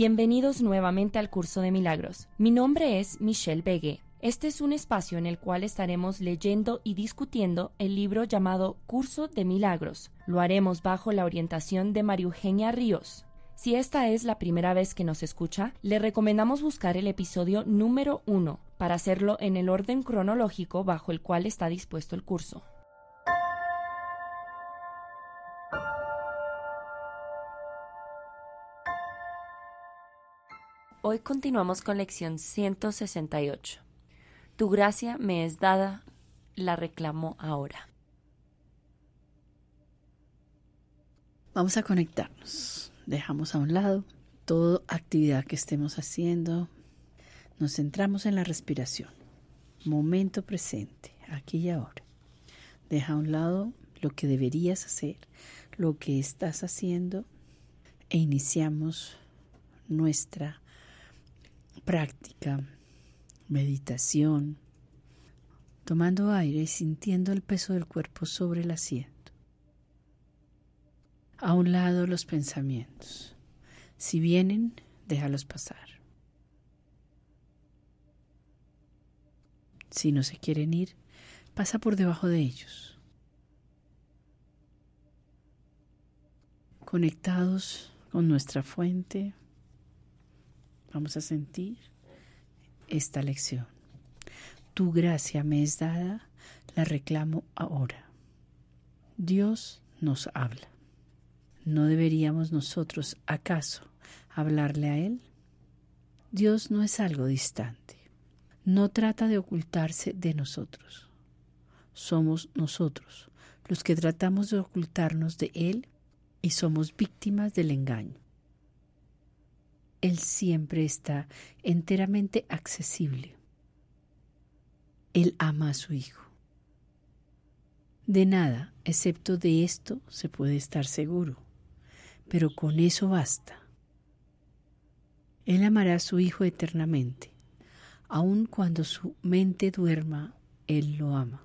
Bienvenidos nuevamente al curso de milagros. Mi nombre es Michelle Begue. Este es un espacio en el cual estaremos leyendo y discutiendo el libro llamado Curso de Milagros. Lo haremos bajo la orientación de María Eugenia Ríos. Si esta es la primera vez que nos escucha, le recomendamos buscar el episodio número 1 para hacerlo en el orden cronológico bajo el cual está dispuesto el curso. Hoy continuamos con lección 168. Tu gracia me es dada, la reclamo ahora. Vamos a conectarnos. Dejamos a un lado toda actividad que estemos haciendo. Nos centramos en la respiración. Momento presente, aquí y ahora. Deja a un lado lo que deberías hacer, lo que estás haciendo e iniciamos nuestra práctica, meditación, tomando aire y sintiendo el peso del cuerpo sobre el asiento. A un lado los pensamientos. Si vienen, déjalos pasar. Si no se quieren ir, pasa por debajo de ellos. Conectados con nuestra fuente, Vamos a sentir esta lección. Tu gracia me es dada, la reclamo ahora. Dios nos habla. ¿No deberíamos nosotros, acaso, hablarle a Él? Dios no es algo distante. No trata de ocultarse de nosotros. Somos nosotros los que tratamos de ocultarnos de Él y somos víctimas del engaño. Él siempre está enteramente accesible. Él ama a su Hijo. De nada, excepto de esto, se puede estar seguro, pero con eso basta. Él amará a su Hijo eternamente, aun cuando su mente duerma, Él lo ama.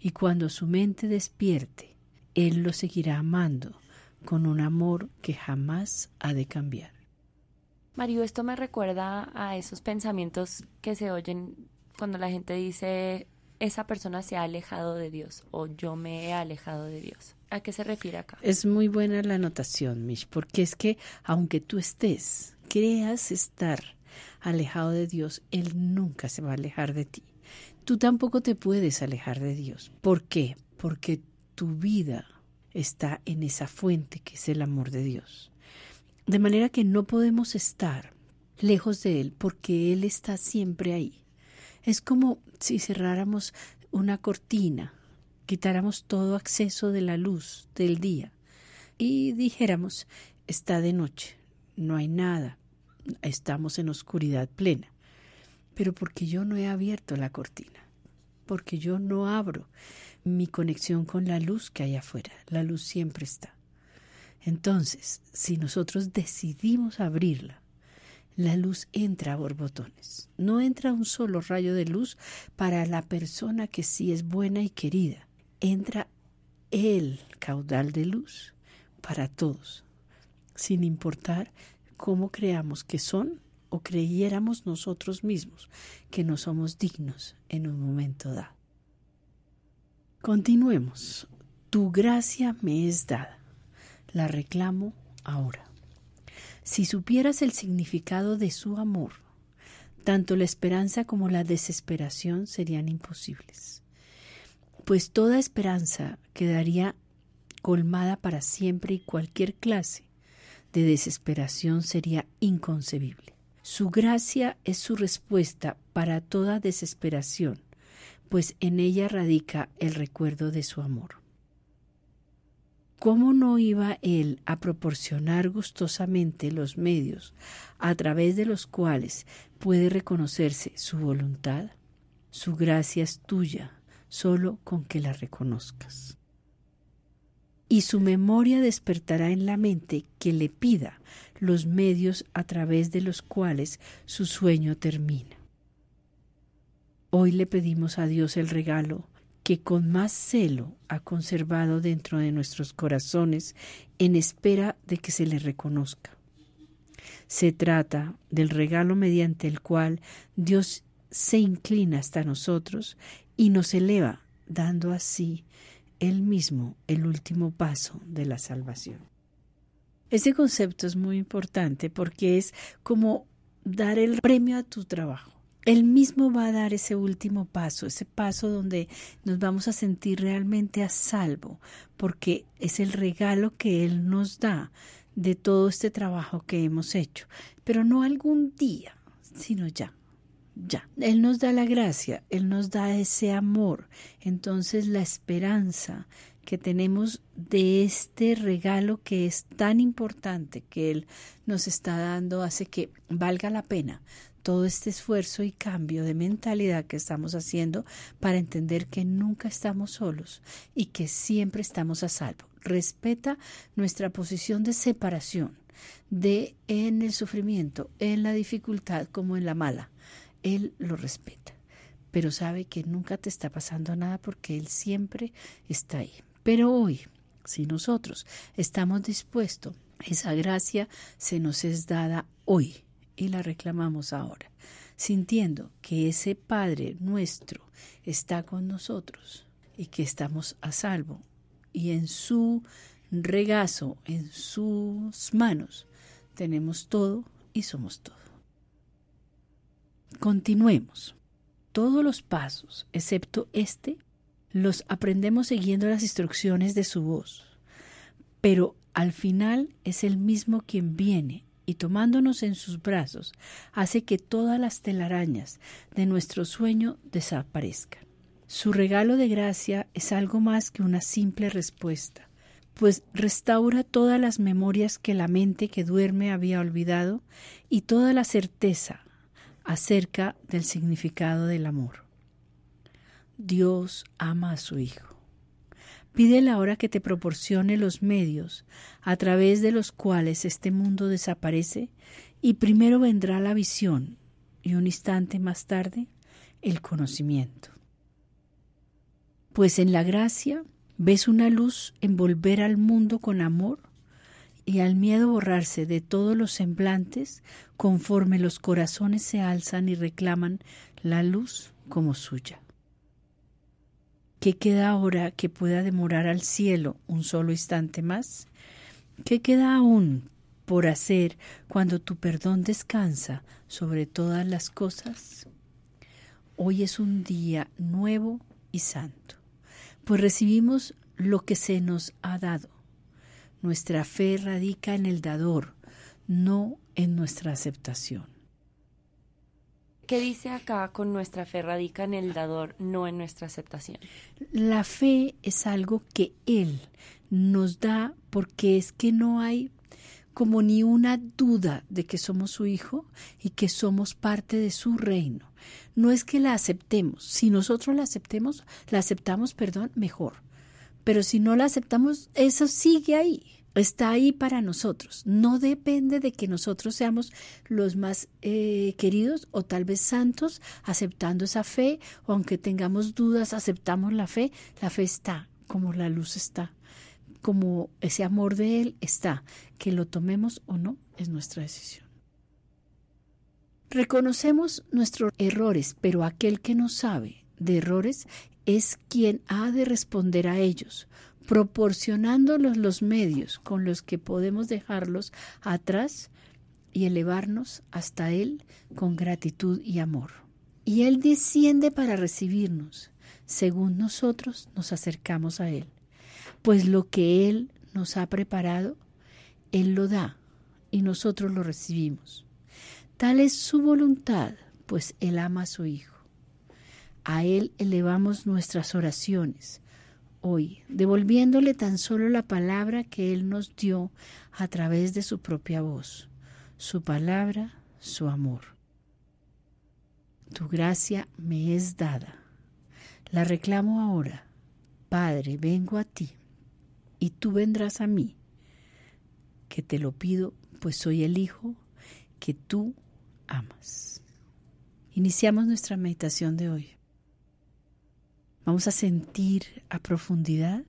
Y cuando su mente despierte, Él lo seguirá amando con un amor que jamás ha de cambiar. Mario, esto me recuerda a esos pensamientos que se oyen cuando la gente dice esa persona se ha alejado de Dios o yo me he alejado de Dios. ¿A qué se refiere acá? Es muy buena la anotación, Mish, porque es que aunque tú estés, creas estar alejado de Dios, Él nunca se va a alejar de ti. Tú tampoco te puedes alejar de Dios. ¿Por qué? Porque tu vida está en esa fuente que es el amor de Dios. De manera que no podemos estar lejos de Él porque Él está siempre ahí. Es como si cerráramos una cortina, quitáramos todo acceso de la luz del día. y dijéramos, está de noche, no hay nada, estamos en oscuridad plena. Pero porque yo no he abierto la cortina, porque yo no abro mi conexión con la luz que hay afuera, la luz siempre está. Entonces, si nosotros decidimos abrirla, la luz entra a borbotones. No entra un solo rayo de luz para la persona que sí es buena y querida. Entra el caudal de luz para todos, sin importar cómo creamos que son o creyéramos nosotros mismos que no somos dignos en un momento dado. Continuemos. Tu gracia me es dada. La reclamo ahora. Si supieras el significado de su amor, tanto la esperanza como la desesperación serían imposibles, pues toda esperanza quedaría colmada para siempre y cualquier clase de desesperación sería inconcebible. Su gracia es su respuesta para toda desesperación, pues en ella radica el recuerdo de su amor. ¿Cómo no iba él a proporcionar gustosamente los medios a través de los cuales puede reconocerse su voluntad? Su gracia es tuya, solo con que la reconozcas. Y su memoria despertará en la mente que le pida los medios a través de los cuales su sueño termina. Hoy le pedimos a Dios el regalo que con más celo ha conservado dentro de nuestros corazones en espera de que se le reconozca. Se trata del regalo mediante el cual Dios se inclina hasta nosotros y nos eleva, dando así Él mismo el último paso de la salvación. Este concepto es muy importante porque es como dar el premio a tu trabajo. Él mismo va a dar ese último paso, ese paso donde nos vamos a sentir realmente a salvo, porque es el regalo que Él nos da de todo este trabajo que hemos hecho, pero no algún día, sino ya, ya. Él nos da la gracia, Él nos da ese amor, entonces la esperanza que tenemos de este regalo que es tan importante que Él nos está dando hace que valga la pena todo este esfuerzo y cambio de mentalidad que estamos haciendo para entender que nunca estamos solos y que siempre estamos a salvo. Respeta nuestra posición de separación, de en el sufrimiento, en la dificultad como en la mala. Él lo respeta, pero sabe que nunca te está pasando nada porque Él siempre está ahí. Pero hoy, si nosotros estamos dispuestos, esa gracia se nos es dada hoy y la reclamamos ahora, sintiendo que ese Padre nuestro está con nosotros y que estamos a salvo y en su regazo, en sus manos, tenemos todo y somos todo. Continuemos. Todos los pasos, excepto este, los aprendemos siguiendo las instrucciones de su voz. Pero al final es el mismo quien viene y tomándonos en sus brazos, hace que todas las telarañas de nuestro sueño desaparezcan. Su regalo de gracia es algo más que una simple respuesta, pues restaura todas las memorias que la mente que duerme había olvidado y toda la certeza acerca del significado del amor. Dios ama a su Hijo. Pídele ahora que te proporcione los medios a través de los cuales este mundo desaparece y primero vendrá la visión y un instante más tarde el conocimiento. Pues en la gracia ves una luz envolver al mundo con amor y al miedo borrarse de todos los semblantes conforme los corazones se alzan y reclaman la luz como suya. ¿Qué queda ahora que pueda demorar al cielo un solo instante más? ¿Qué queda aún por hacer cuando tu perdón descansa sobre todas las cosas? Hoy es un día nuevo y santo, pues recibimos lo que se nos ha dado. Nuestra fe radica en el dador, no en nuestra aceptación. ¿Qué dice acá con nuestra fe radica en el dador, no en nuestra aceptación? La fe es algo que Él nos da porque es que no hay como ni una duda de que somos su hijo y que somos parte de su reino. No es que la aceptemos, si nosotros la aceptemos, la aceptamos, perdón, mejor. Pero si no la aceptamos, eso sigue ahí, está ahí para nosotros. No depende de que nosotros seamos los más eh, queridos o tal vez santos aceptando esa fe, o aunque tengamos dudas, aceptamos la fe, la fe está como la luz está como ese amor de Él está. Que lo tomemos o no es nuestra decisión. Reconocemos nuestros errores, pero aquel que no sabe de errores es quien ha de responder a ellos, proporcionándolos los medios con los que podemos dejarlos atrás y elevarnos hasta Él con gratitud y amor. Y Él desciende para recibirnos, según nosotros nos acercamos a Él pues lo que Él nos ha preparado, Él lo da y nosotros lo recibimos. Tal es su voluntad, pues Él ama a su Hijo. A Él elevamos nuestras oraciones hoy, devolviéndole tan solo la palabra que Él nos dio a través de su propia voz, su palabra, su amor. Tu gracia me es dada. La reclamo ahora. Padre, vengo a ti y tú vendrás a mí, que te lo pido, pues soy el Hijo que tú amas. Iniciamos nuestra meditación de hoy. Vamos a sentir a profundidad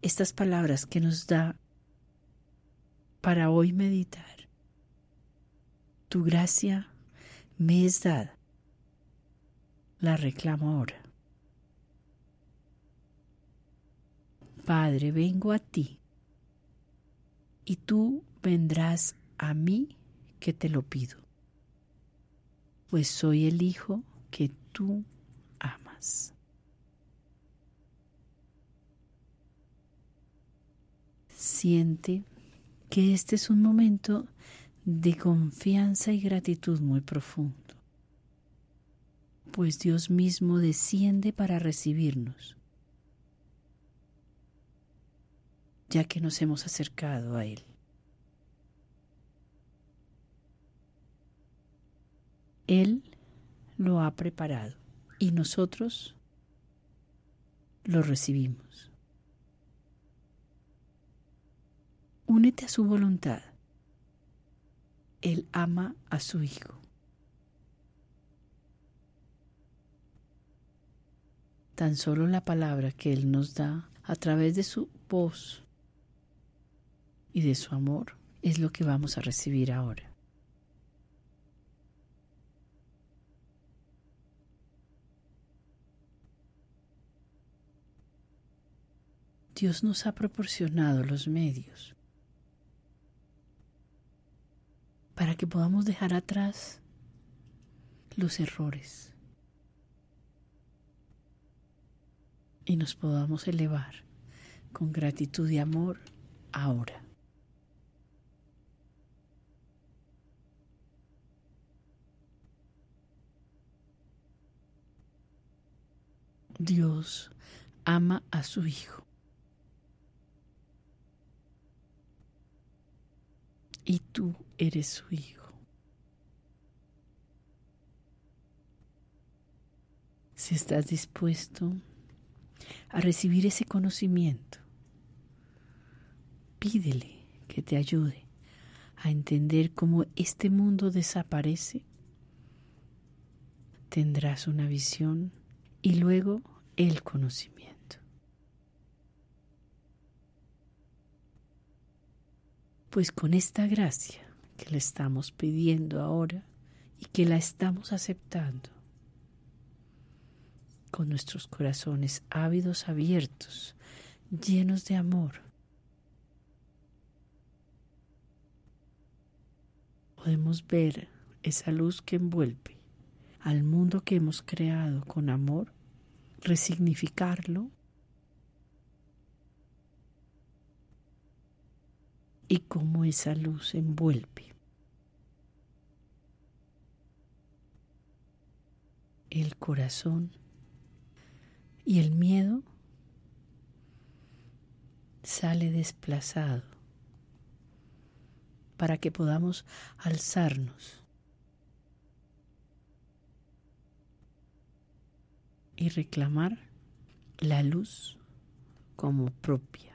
estas palabras que nos da para hoy meditar. Tu gracia me es dada. La reclamo ahora. Padre, vengo a ti, y tú vendrás a mí que te lo pido, pues soy el Hijo que tú Siente que este es un momento de confianza y gratitud muy profundo, pues Dios mismo desciende para recibirnos ya que nos hemos acercado a Él. Él lo ha preparado y nosotros lo recibimos. Únete a su voluntad. Él ama a su Hijo. Tan solo la palabra que Él nos da a través de su voz y de su amor es lo que vamos a recibir ahora. Dios nos ha proporcionado los medios para que podamos dejar atrás los errores y nos podamos elevar con gratitud y amor ahora. Dios ama a su Hijo. Y tú eres su Hijo. Si estás dispuesto a recibir ese conocimiento, pídele que te ayude a entender cómo este mundo desaparece. Tendrás una visión y luego el conocimiento. Pues con esta gracia que le estamos pidiendo ahora y que la estamos aceptando, con nuestros corazones ávidos abiertos, llenos de amor, podemos ver esa luz que envuelve al mundo que hemos creado con amor, resignificarlo y cómo esa luz envuelve. el corazón y el miedo sale desplazado para que podamos alzarnos y reclamar la luz como propia.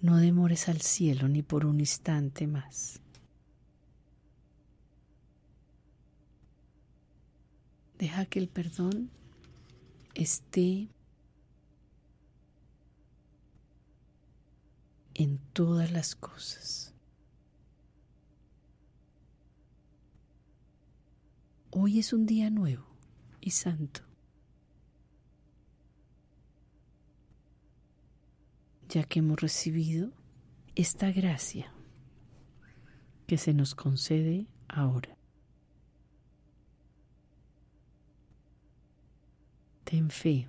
No demores al cielo ni por un instante más. Deja que el perdón esté en todas las cosas. Hoy es un día nuevo y santo. Ya que hemos recibido esta gracia que se nos concede ahora. Ten fe.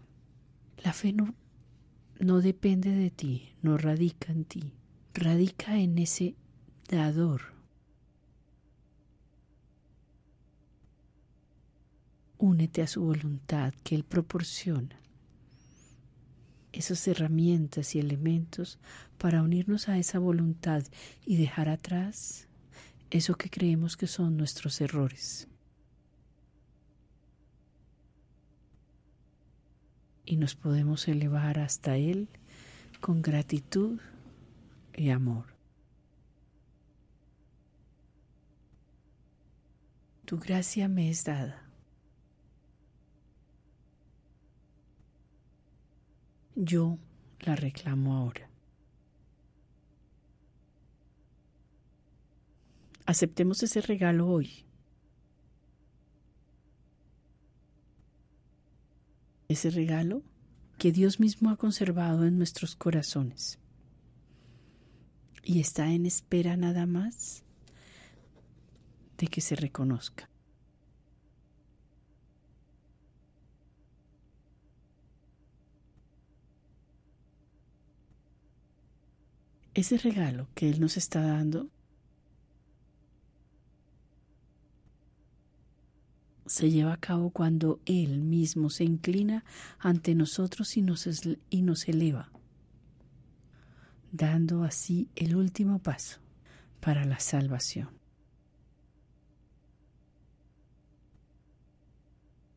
La fe no, no depende de ti, no radica en ti, radica en ese dador. Únete a su voluntad que Él proporciona esas herramientas y elementos para unirnos a esa voluntad y dejar atrás eso que creemos que son nuestros errores. Y nos podemos elevar hasta Él con gratitud y amor. Tu gracia me es dada yo la reclamo ahora. Aceptemos ese regalo hoy. Ese regalo que Dios mismo ha conservado en nuestros corazones. Y está en espera nada más de que se reconozca. Ese regalo que Él nos está dando se lleva a cabo cuando Él mismo se inclina ante nosotros y nos, y nos eleva, dando así el último paso para la salvación.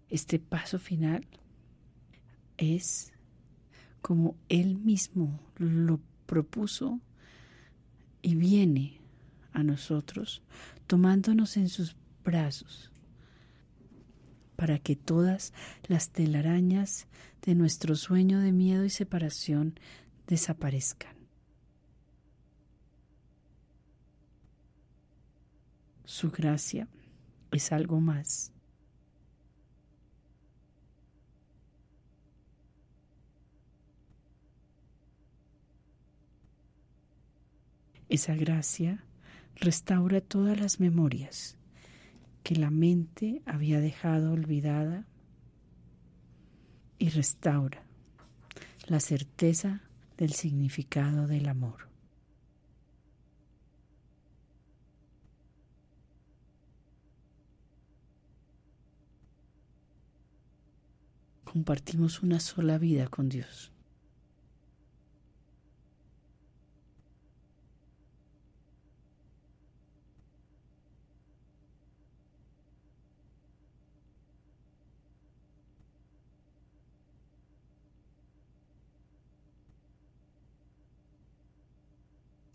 Este paso final es como Él mismo lo propuso y viene a nosotros tomándonos en sus brazos para que todas las telarañas de nuestro sueño de miedo y separación desaparezcan. Su gracia es algo más Esa gracia restaura todas las memorias que la mente había dejado olvidada y restaura la certeza del significado del amor. Compartimos una sola vida con Dios.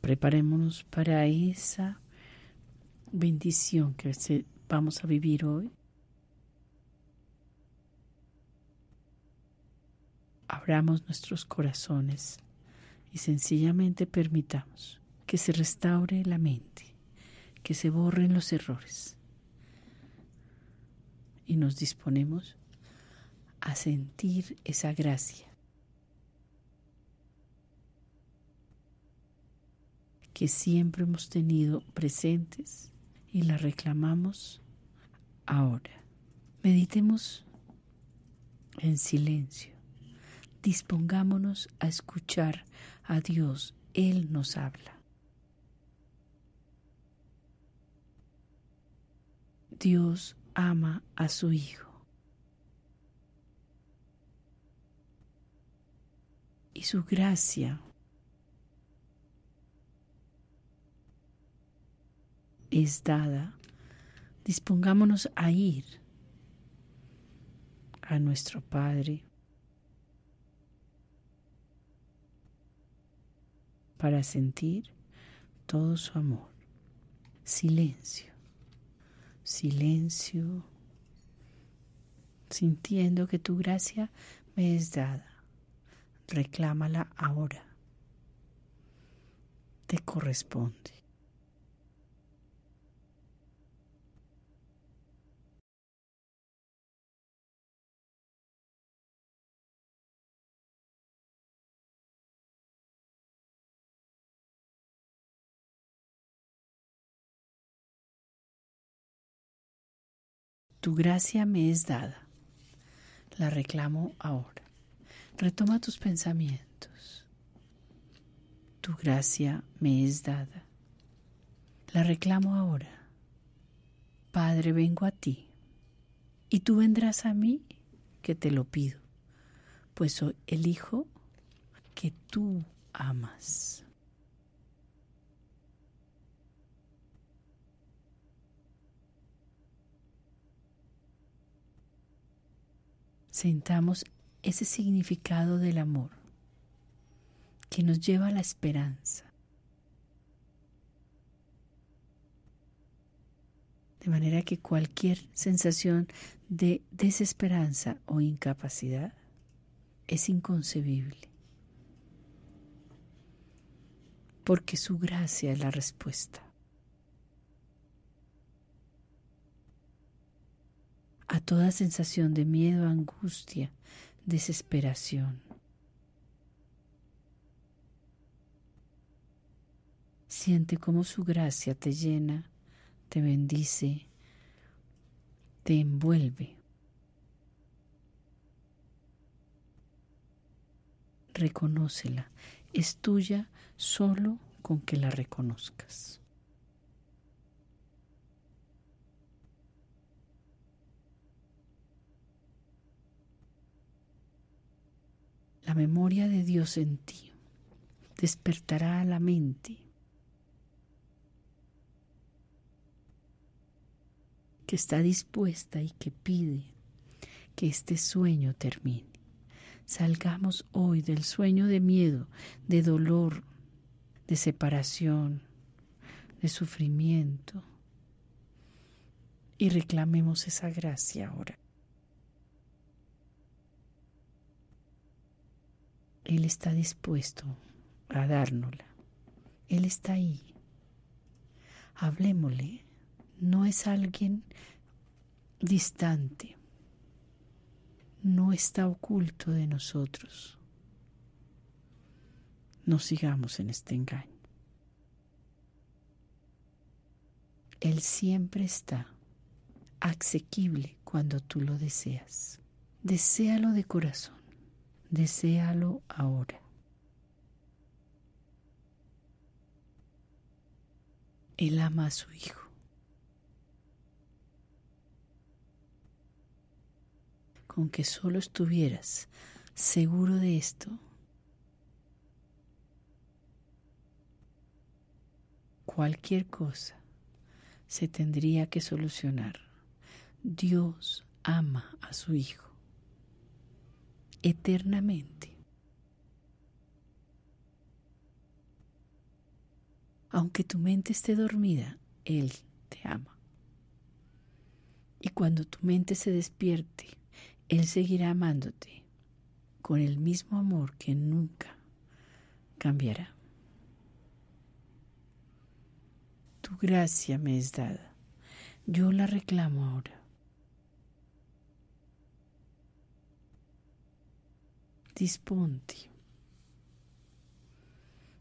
Preparémonos para esa bendición que vamos a vivir hoy. Abramos nuestros corazones y sencillamente permitamos que se restaure la mente, que se borren los errores. Y nos disponemos a sentir esa gracia que siempre hemos tenido presentes y la reclamamos ahora. Meditemos en silencio. Dispongámonos a escuchar a Dios Él nos habla. Dios ama a su Hijo. Y su gracia es dada. Dispongámonos a ir a nuestro Padre para sentir todo su amor. Silencio, silencio, sintiendo que tu gracia me es dada. Reclámala ahora. Te corresponde. Tu gracia me es dada. La reclamo ahora. Retoma tus pensamientos. Tu gracia me es dada. La reclamo ahora. Padre, vengo a ti. Y tú vendrás a mí, que te lo pido, pues soy el Hijo que tú amas. Sintamos ese significado del amor que nos lleva a la esperanza. De manera que cualquier sensación de desesperanza o incapacidad es inconcebible. Porque su gracia es la respuesta. A toda sensación de miedo, angustia, desesperación. Siente cómo su gracia te llena, te bendice, te envuelve. Reconócela, es tuya solo con que la reconozcas. La memoria de Dios en ti despertará a la mente que está dispuesta y que pide que este sueño termine. Salgamos hoy del sueño de miedo, de dolor, de separación, de sufrimiento y reclamemos esa gracia ahora. Él está dispuesto a dárnosla. Él está ahí. Hablemosle. No es alguien distante. No está oculto de nosotros. No sigamos en este engaño. Él siempre está asequible cuando tú lo deseas. Deséalo de corazón. Deséalo ahora. Él ama a su hijo. Con que solo estuvieras seguro de esto, cualquier cosa se tendría que solucionar. Dios ama a su hijo eternamente. Aunque tu mente esté dormida, Él te ama. Y cuando tu mente se despierte, Él seguirá amándote con el mismo amor que nunca cambiará. Tu gracia me es dada. Yo la reclamo ahora. Disponte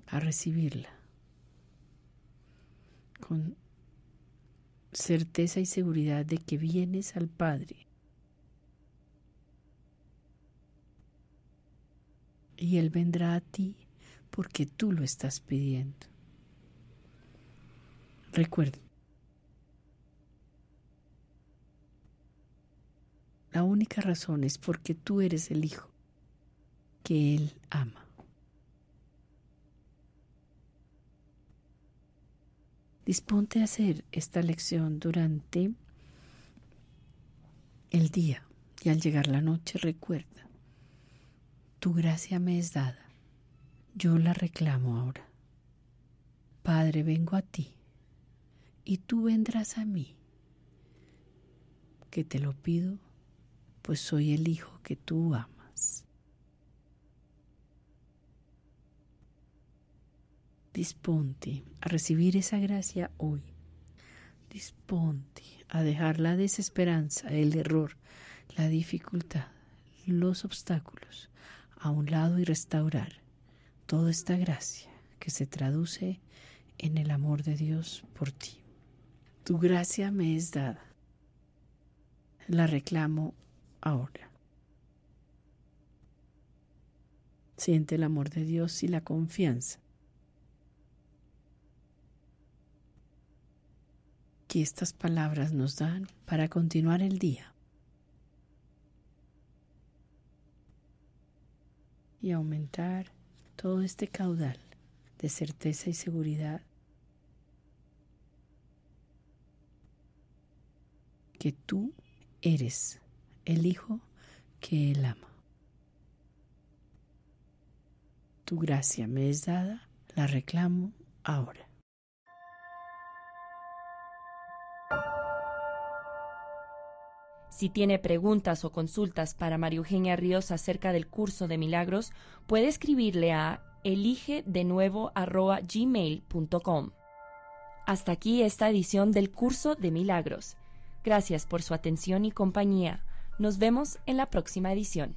a recibirla con certeza y seguridad de que vienes al Padre y Él vendrá a ti porque tú lo estás pidiendo. Recuerda, la única razón es porque tú eres el hijo que Él ama. Disponte a hacer esta lección durante el día y al llegar la noche recuerda, tu gracia me es dada, yo la reclamo ahora. Padre, vengo a ti y tú vendrás a mí, que te lo pido, pues soy el Hijo que tú amas. Disponte a recibir esa gracia hoy. Disponte a dejar la desesperanza, el error, la dificultad, los obstáculos a un lado y restaurar toda esta gracia que se traduce en el amor de Dios por ti. Tu gracia me es dada. La reclamo ahora. Siente el amor de Dios y la confianza que estas palabras nos dan para continuar el día y aumentar todo este caudal de certeza y seguridad que tú eres el Hijo que Él ama. Tu gracia me es dada, la reclamo ahora. Si tiene preguntas o consultas para María Eugenia Ríos acerca del curso de milagros, puede escribirle a eligedenuevo.gmail.com. Hasta aquí esta edición del curso de milagros. Gracias por su atención y compañía. Nos vemos en la próxima edición.